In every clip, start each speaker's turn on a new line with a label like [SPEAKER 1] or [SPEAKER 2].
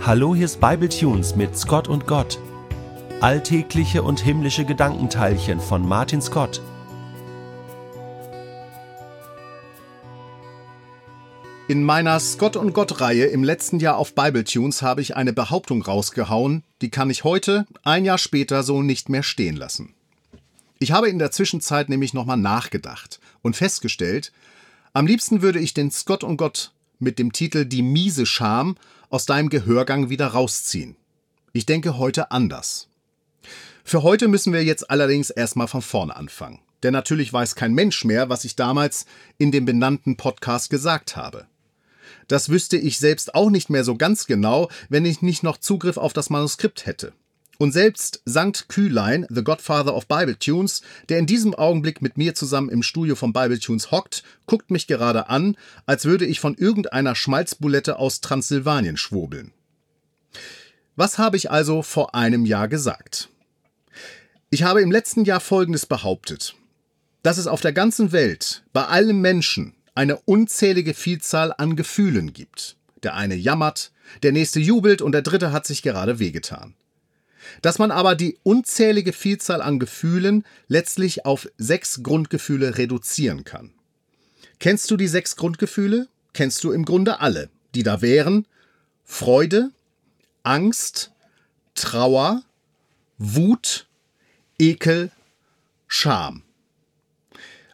[SPEAKER 1] Hallo, hier ist Bible Tunes mit Scott und Gott. Alltägliche und himmlische Gedankenteilchen von Martin Scott.
[SPEAKER 2] In meiner Scott und Gott Reihe im letzten Jahr auf Bible Tunes habe ich eine Behauptung rausgehauen, die kann ich heute, ein Jahr später, so nicht mehr stehen lassen. Ich habe in der Zwischenzeit nämlich nochmal nachgedacht und festgestellt, am liebsten würde ich den Scott und Gott mit dem Titel Die miese Scham aus deinem Gehörgang wieder rausziehen. Ich denke heute anders. Für heute müssen wir jetzt allerdings erstmal von vorne anfangen. Denn natürlich weiß kein Mensch mehr, was ich damals in dem benannten Podcast gesagt habe. Das wüsste ich selbst auch nicht mehr so ganz genau, wenn ich nicht noch Zugriff auf das Manuskript hätte. Und selbst Sankt Kühlein, the Godfather of Bible Tunes, der in diesem Augenblick mit mir zusammen im Studio von Bible Tunes hockt, guckt mich gerade an, als würde ich von irgendeiner Schmalzbulette aus Transsilvanien schwurbeln. Was habe ich also vor einem Jahr gesagt? Ich habe im letzten Jahr Folgendes behauptet. Dass es auf der ganzen Welt, bei allen Menschen, eine unzählige Vielzahl an Gefühlen gibt. Der eine jammert, der nächste jubelt und der dritte hat sich gerade wehgetan dass man aber die unzählige Vielzahl an Gefühlen letztlich auf sechs Grundgefühle reduzieren kann. Kennst du die sechs Grundgefühle? Kennst du im Grunde alle, die da wären Freude, Angst, Trauer, Wut, Ekel, Scham.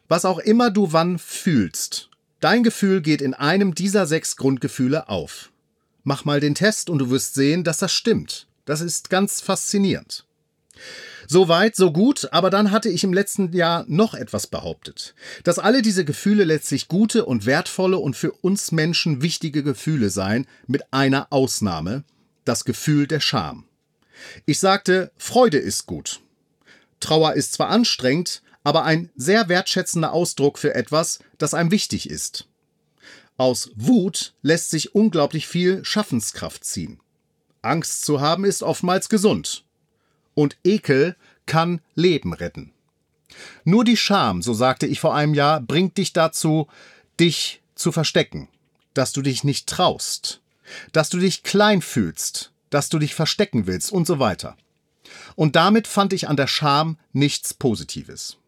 [SPEAKER 2] Was auch immer du wann fühlst, dein Gefühl geht in einem dieser sechs Grundgefühle auf. Mach mal den Test und du wirst sehen, dass das stimmt. Das ist ganz faszinierend. So weit, so gut, aber dann hatte ich im letzten Jahr noch etwas behauptet. Dass alle diese Gefühle letztlich gute und wertvolle und für uns Menschen wichtige Gefühle seien, mit einer Ausnahme, das Gefühl der Scham. Ich sagte, Freude ist gut. Trauer ist zwar anstrengend, aber ein sehr wertschätzender Ausdruck für etwas, das einem wichtig ist. Aus Wut lässt sich unglaublich viel Schaffenskraft ziehen. Angst zu haben ist oftmals gesund. Und Ekel kann Leben retten. Nur die Scham, so sagte ich vor einem Jahr, bringt dich dazu, dich zu verstecken, dass du dich nicht traust, dass du dich klein fühlst, dass du dich verstecken willst und so weiter. Und damit fand ich an der Scham nichts Positives.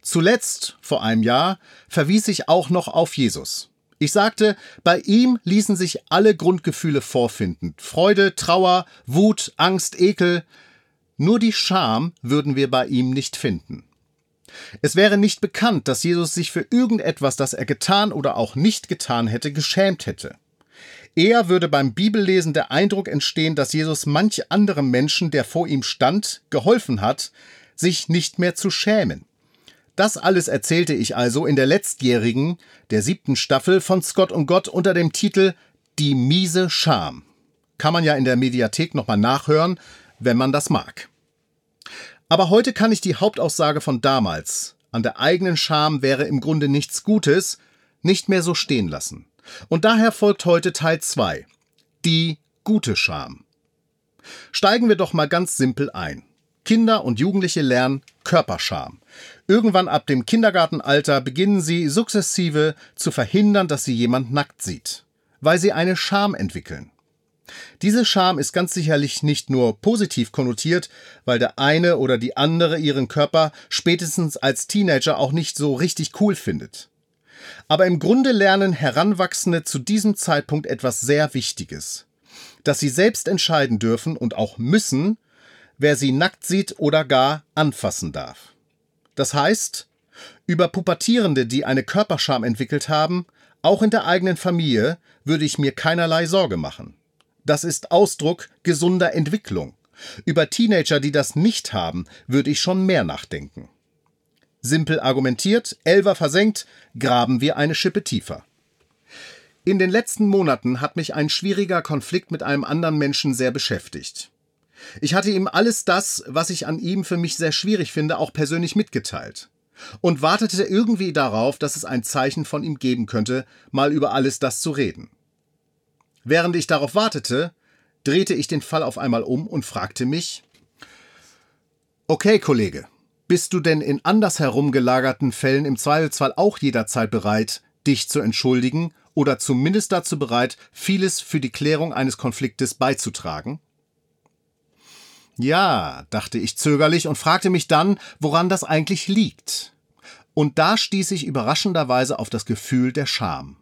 [SPEAKER 2] Zuletzt, vor einem Jahr, verwies ich auch noch auf Jesus. Ich sagte, bei ihm ließen sich alle Grundgefühle vorfinden. Freude, Trauer, Wut, Angst, Ekel. Nur die Scham würden wir bei ihm nicht finden. Es wäre nicht bekannt, dass Jesus sich für irgendetwas, das er getan oder auch nicht getan hätte, geschämt hätte. Eher würde beim Bibellesen der Eindruck entstehen, dass Jesus manch anderem Menschen, der vor ihm stand, geholfen hat, sich nicht mehr zu schämen. Das alles erzählte ich also in der letztjährigen, der siebten Staffel von Scott und Gott unter dem Titel Die miese Scham. Kann man ja in der Mediathek nochmal nachhören, wenn man das mag. Aber heute kann ich die Hauptaussage von damals, an der eigenen Scham wäre im Grunde nichts Gutes, nicht mehr so stehen lassen. Und daher folgt heute Teil 2. Die gute Scham. Steigen wir doch mal ganz simpel ein. Kinder und Jugendliche lernen Körperscham. Irgendwann ab dem Kindergartenalter beginnen sie sukzessive zu verhindern, dass sie jemand nackt sieht, weil sie eine Scham entwickeln. Diese Scham ist ganz sicherlich nicht nur positiv konnotiert, weil der eine oder die andere ihren Körper spätestens als Teenager auch nicht so richtig cool findet. Aber im Grunde lernen Heranwachsende zu diesem Zeitpunkt etwas sehr Wichtiges, dass sie selbst entscheiden dürfen und auch müssen, wer sie nackt sieht oder gar anfassen darf. Das heißt, über Pubertierende, die eine Körperscham entwickelt haben, auch in der eigenen Familie, würde ich mir keinerlei Sorge machen. Das ist Ausdruck gesunder Entwicklung. Über Teenager, die das nicht haben, würde ich schon mehr nachdenken. Simpel argumentiert, Elver versenkt, graben wir eine Schippe tiefer. In den letzten Monaten hat mich ein schwieriger Konflikt mit einem anderen Menschen sehr beschäftigt. Ich hatte ihm alles das, was ich an ihm für mich sehr schwierig finde, auch persönlich mitgeteilt. Und wartete irgendwie darauf, dass es ein Zeichen von ihm geben könnte, mal über alles das zu reden. Während ich darauf wartete, drehte ich den Fall auf einmal um und fragte mich Okay, Kollege, bist du denn in andersherum gelagerten Fällen im Zweifelsfall auch jederzeit bereit, dich zu entschuldigen oder zumindest dazu bereit, vieles für die Klärung eines Konfliktes beizutragen? Ja, dachte ich zögerlich und fragte mich dann, woran das eigentlich liegt. Und da stieß ich überraschenderweise auf das Gefühl der Scham.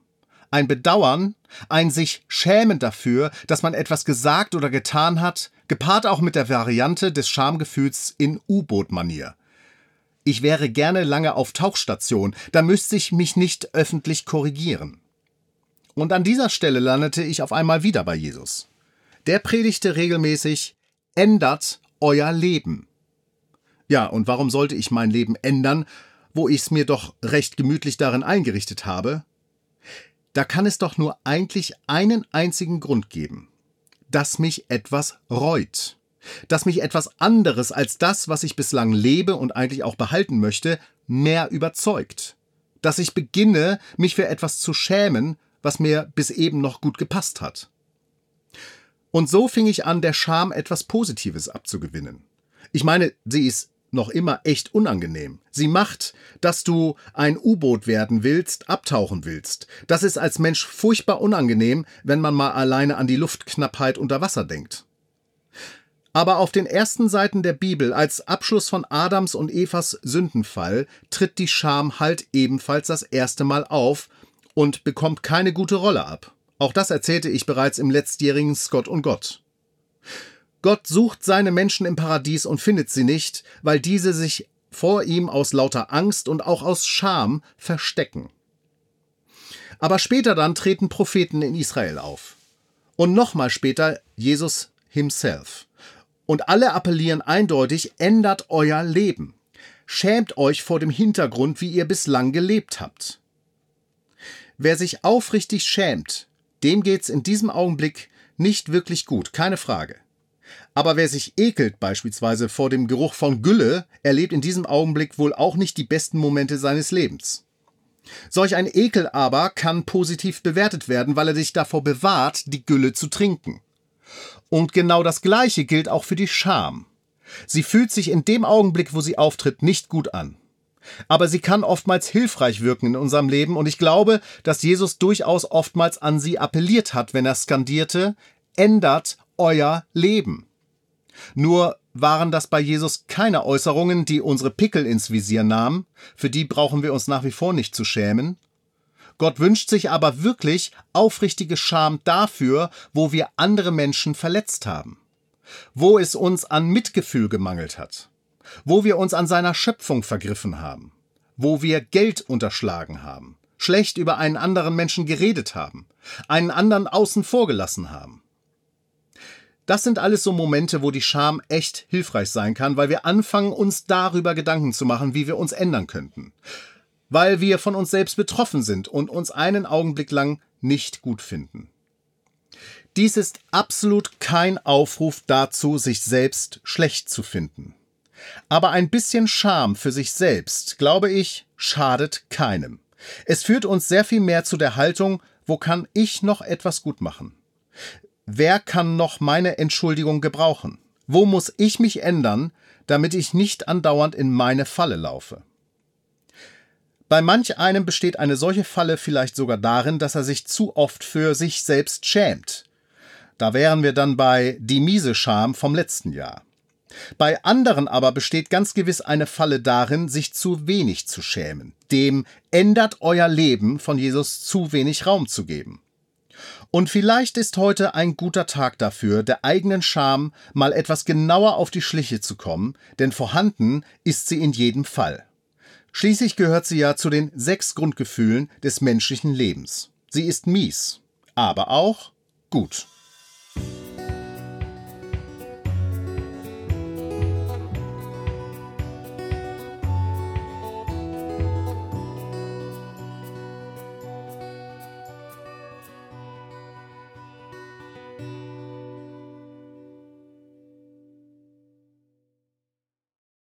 [SPEAKER 2] Ein Bedauern, ein sich schämen dafür, dass man etwas gesagt oder getan hat, gepaart auch mit der Variante des Schamgefühls in U-Boot-Manier. Ich wäre gerne lange auf Tauchstation, da müsste ich mich nicht öffentlich korrigieren. Und an dieser Stelle landete ich auf einmal wieder bei Jesus. Der predigte regelmäßig, ändert euer Leben. Ja, und warum sollte ich mein Leben ändern, wo ich es mir doch recht gemütlich darin eingerichtet habe? Da kann es doch nur eigentlich einen einzigen Grund geben, dass mich etwas reut, dass mich etwas anderes als das, was ich bislang lebe und eigentlich auch behalten möchte, mehr überzeugt, dass ich beginne, mich für etwas zu schämen, was mir bis eben noch gut gepasst hat. Und so fing ich an, der Scham etwas Positives abzugewinnen. Ich meine, sie ist noch immer echt unangenehm. Sie macht, dass du ein U-Boot werden willst, abtauchen willst. Das ist als Mensch furchtbar unangenehm, wenn man mal alleine an die Luftknappheit unter Wasser denkt. Aber auf den ersten Seiten der Bibel als Abschluss von Adams und Evas Sündenfall tritt die Scham halt ebenfalls das erste Mal auf und bekommt keine gute Rolle ab. Auch das erzählte ich bereits im letztjährigen Scott und Gott. Gott sucht seine Menschen im Paradies und findet sie nicht, weil diese sich vor ihm aus lauter Angst und auch aus Scham verstecken. Aber später dann treten Propheten in Israel auf. Und nochmal später Jesus himself. Und alle appellieren eindeutig, ändert euer Leben. Schämt euch vor dem Hintergrund, wie ihr bislang gelebt habt. Wer sich aufrichtig schämt, dem geht's in diesem Augenblick nicht wirklich gut, keine Frage. Aber wer sich ekelt beispielsweise vor dem Geruch von Gülle, erlebt in diesem Augenblick wohl auch nicht die besten Momente seines Lebens. Solch ein Ekel aber kann positiv bewertet werden, weil er dich davor bewahrt, die Gülle zu trinken. Und genau das Gleiche gilt auch für die Scham. Sie fühlt sich in dem Augenblick, wo sie auftritt, nicht gut an. Aber sie kann oftmals hilfreich wirken in unserem Leben und ich glaube, dass Jesus durchaus oftmals an sie appelliert hat, wenn er skandierte, ändert euer Leben. Nur waren das bei Jesus keine Äußerungen, die unsere Pickel ins Visier nahmen, für die brauchen wir uns nach wie vor nicht zu schämen. Gott wünscht sich aber wirklich aufrichtige Scham dafür, wo wir andere Menschen verletzt haben, wo es uns an Mitgefühl gemangelt hat wo wir uns an seiner Schöpfung vergriffen haben, wo wir Geld unterschlagen haben, schlecht über einen anderen Menschen geredet haben, einen anderen außen vor gelassen haben. Das sind alles so Momente, wo die Scham echt hilfreich sein kann, weil wir anfangen, uns darüber Gedanken zu machen, wie wir uns ändern könnten. Weil wir von uns selbst betroffen sind und uns einen Augenblick lang nicht gut finden. Dies ist absolut kein Aufruf dazu, sich selbst schlecht zu finden. Aber ein bisschen Scham für sich selbst, glaube ich, schadet keinem. Es führt uns sehr viel mehr zu der Haltung, wo kann ich noch etwas gut machen? Wer kann noch meine Entschuldigung gebrauchen? Wo muss ich mich ändern, damit ich nicht andauernd in meine Falle laufe? Bei manch einem besteht eine solche Falle vielleicht sogar darin, dass er sich zu oft für sich selbst schämt. Da wären wir dann bei die miese Scham vom letzten Jahr. Bei anderen aber besteht ganz gewiss eine Falle darin, sich zu wenig zu schämen, dem ändert euer Leben von Jesus zu wenig Raum zu geben. Und vielleicht ist heute ein guter Tag dafür, der eigenen Scham mal etwas genauer auf die Schliche zu kommen, denn vorhanden ist sie in jedem Fall. Schließlich gehört sie ja zu den sechs Grundgefühlen des menschlichen Lebens. Sie ist mies, aber auch gut.